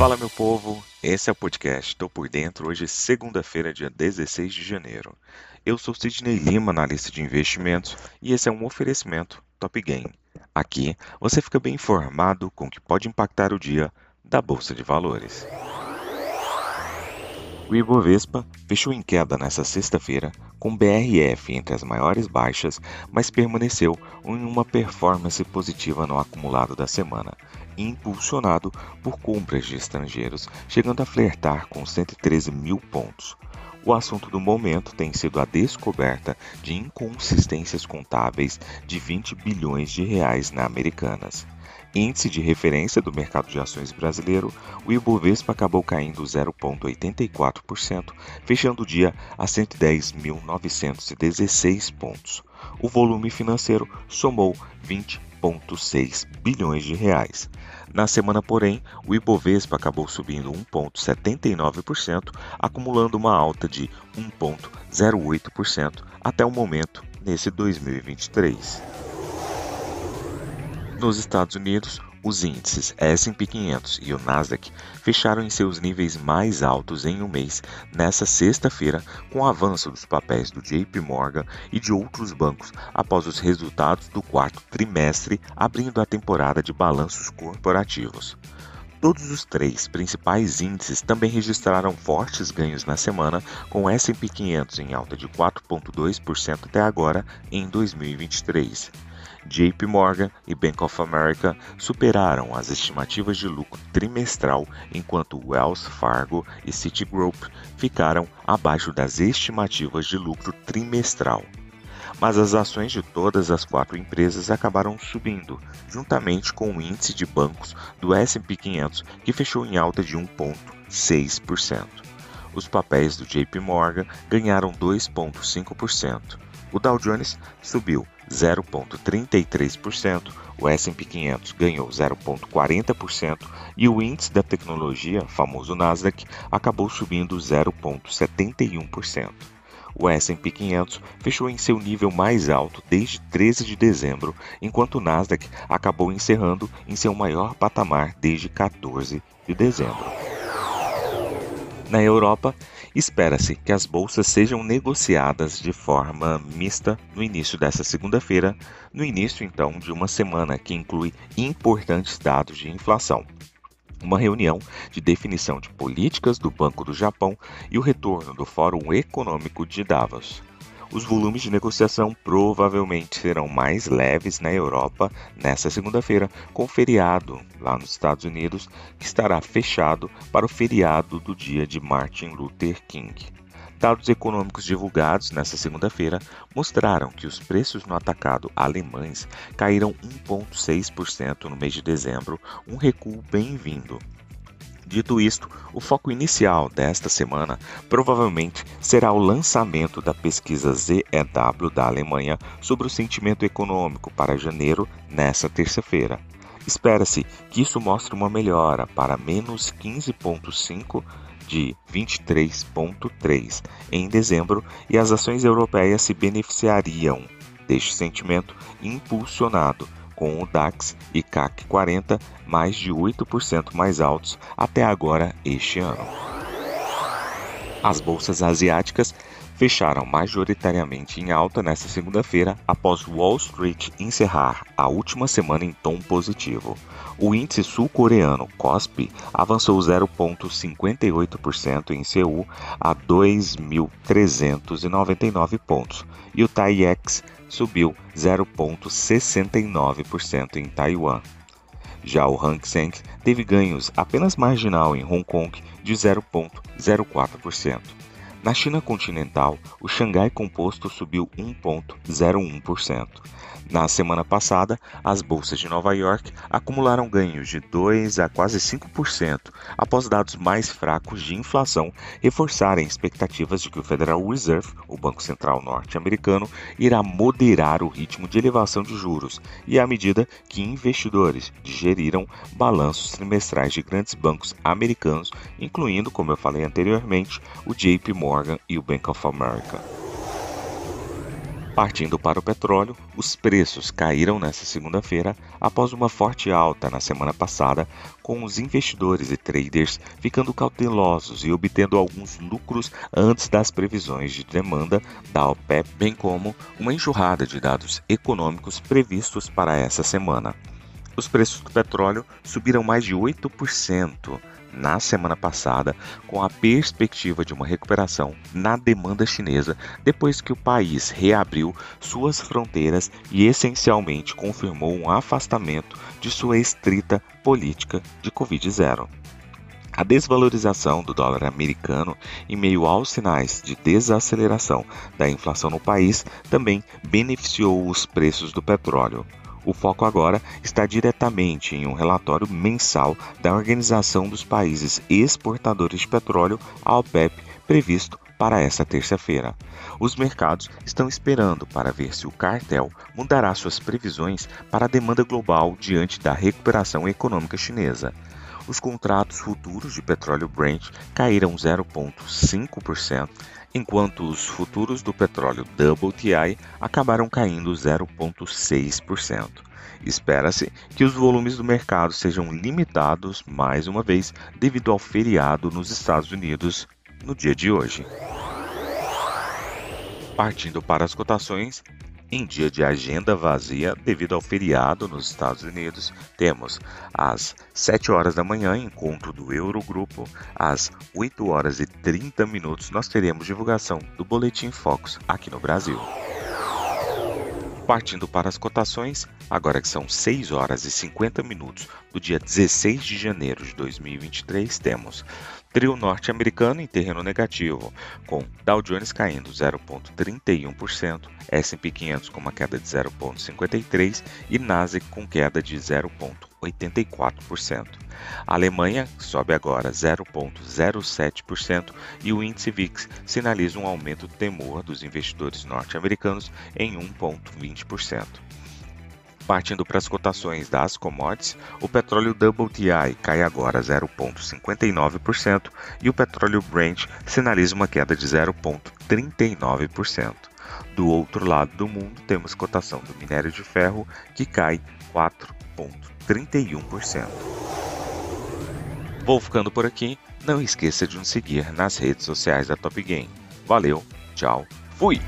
Fala meu povo, esse é o podcast Tô por Dentro, hoje segunda-feira, dia 16 de janeiro. Eu sou Sidney Lima, analista de investimentos, e esse é um oferecimento Top Game. Aqui você fica bem informado com o que pode impactar o dia da Bolsa de Valores. O Ibovespa fechou em queda nesta sexta-feira, com BRF entre as maiores baixas, mas permaneceu em uma performance positiva no acumulado da semana, impulsionado por compras de estrangeiros, chegando a flertar com 113 mil pontos. O assunto do momento tem sido a descoberta de inconsistências contábeis de 20 bilhões de reais na Americanas índice de referência do mercado de ações brasileiro, o Ibovespa acabou caindo 0,84%, fechando o dia a 110.916 pontos. O volume financeiro somou 20,6 bilhões de reais. Na semana, porém, o Ibovespa acabou subindo 1,79%, acumulando uma alta de 1,08% até o momento nesse 2023. Nos Estados Unidos, os índices S&P 500 e o Nasdaq fecharam em seus níveis mais altos em um mês nesta sexta-feira, com o avanço dos papéis do JP Morgan e de outros bancos após os resultados do quarto trimestre, abrindo a temporada de balanços corporativos. Todos os três principais índices também registraram fortes ganhos na semana, com o S&P 500 em alta de 4,2% até agora em 2023. JP Morgan e Bank of America superaram as estimativas de lucro trimestral, enquanto Wells Fargo e Citigroup ficaram abaixo das estimativas de lucro trimestral. Mas as ações de todas as quatro empresas acabaram subindo, juntamente com o índice de bancos do S&P 500, que fechou em alta de 1,6%. Os papéis do JP Morgan ganharam 2,5%. O Dow Jones subiu 0,33%, o S&P 500 ganhou 0,40% e o índice da tecnologia, famoso Nasdaq, acabou subindo 0,71%. O S&P 500 fechou em seu nível mais alto desde 13 de dezembro, enquanto o Nasdaq acabou encerrando em seu maior patamar desde 14 de dezembro. Na Europa, espera-se que as bolsas sejam negociadas de forma mista no início desta segunda-feira, no início então de uma semana que inclui importantes dados de inflação. Uma reunião de definição de políticas do Banco do Japão e o retorno do Fórum Econômico de Davos os volumes de negociação provavelmente serão mais leves na Europa nesta segunda-feira, com feriado lá nos Estados Unidos, que estará fechado para o feriado do dia de Martin Luther King. Dados econômicos divulgados nesta segunda-feira mostraram que os preços no atacado alemães caíram 1,6% no mês de dezembro, um recuo bem-vindo. Dito isto, o foco inicial desta semana provavelmente será o lançamento da pesquisa ZEW da Alemanha sobre o sentimento econômico para janeiro nesta terça-feira. Espera-se que isso mostre uma melhora para menos 15,5 de 23,3 em dezembro e as ações europeias se beneficiariam deste sentimento impulsionado com o DAX e CAC 40 mais de 8% mais altos até agora este ano. As bolsas asiáticas fecharam majoritariamente em alta nesta segunda-feira após Wall Street encerrar a última semana em tom positivo. O índice sul-coreano KOSPI avançou 0,58% em Seul a 2.399 pontos e o TAIEX subiu 0,69% em Taiwan. Já o Hang Seng teve ganhos apenas marginal em Hong Kong de 0,04%. Na China continental, o Xangai Composto subiu 1,01%. Na semana passada, as bolsas de Nova York acumularam ganhos de 2 a quase 5% após dados mais fracos de inflação reforçarem expectativas de que o Federal Reserve, o Banco Central norte-americano, irá moderar o ritmo de elevação de juros e à medida que investidores digeriram balanços trimestrais de grandes bancos americanos, incluindo, como eu falei anteriormente, o JP Morgan e o Bank of America. Partindo para o petróleo, os preços caíram nesta segunda-feira após uma forte alta na semana passada, com os investidores e traders ficando cautelosos e obtendo alguns lucros antes das previsões de demanda da OPEP, bem como uma enxurrada de dados econômicos previstos para essa semana. Os preços do petróleo subiram mais de 8% na semana passada, com a perspectiva de uma recuperação na demanda chinesa depois que o país reabriu suas fronteiras e essencialmente confirmou um afastamento de sua estrita política de Covid-0. A desvalorização do dólar americano, em meio aos sinais de desaceleração da inflação no país, também beneficiou os preços do petróleo. O foco agora está diretamente em um relatório mensal da Organização dos Países Exportadores de Petróleo, a OPEP, previsto para esta terça-feira. Os mercados estão esperando para ver se o cartel mudará suas previsões para a demanda global diante da recuperação econômica chinesa. Os contratos futuros de petróleo Brent caíram 0,5%, enquanto os futuros do petróleo WTI acabaram caindo 0,6%. Espera-se que os volumes do mercado sejam limitados mais uma vez devido ao feriado nos Estados Unidos no dia de hoje. Partindo para as cotações, em dia de agenda vazia devido ao feriado nos Estados Unidos, temos às 7 horas da manhã encontro do Eurogrupo, às 8 horas e 30 minutos nós teremos divulgação do Boletim Focus aqui no Brasil. Partindo para as cotações, agora que são 6 horas e 50 minutos do dia 16 de janeiro de 2023, temos trio norte-americano em terreno negativo, com Dow Jones caindo 0,31%, S&P 500 com uma queda de 0,53% e Nasdaq com queda de 0,84%. A Alemanha sobe agora 0,07% e o índice VIX sinaliza um aumento do temor dos investidores norte-americanos em 1,20%. Partindo para as cotações das commodities, o petróleo WTI cai agora 0,59% e o petróleo Brent sinaliza uma queda de 0,39%. Do outro lado do mundo, temos cotação do minério de ferro que cai 4,31%. Vou ficando por aqui. Não esqueça de nos seguir nas redes sociais da Top Game. Valeu, tchau, fui!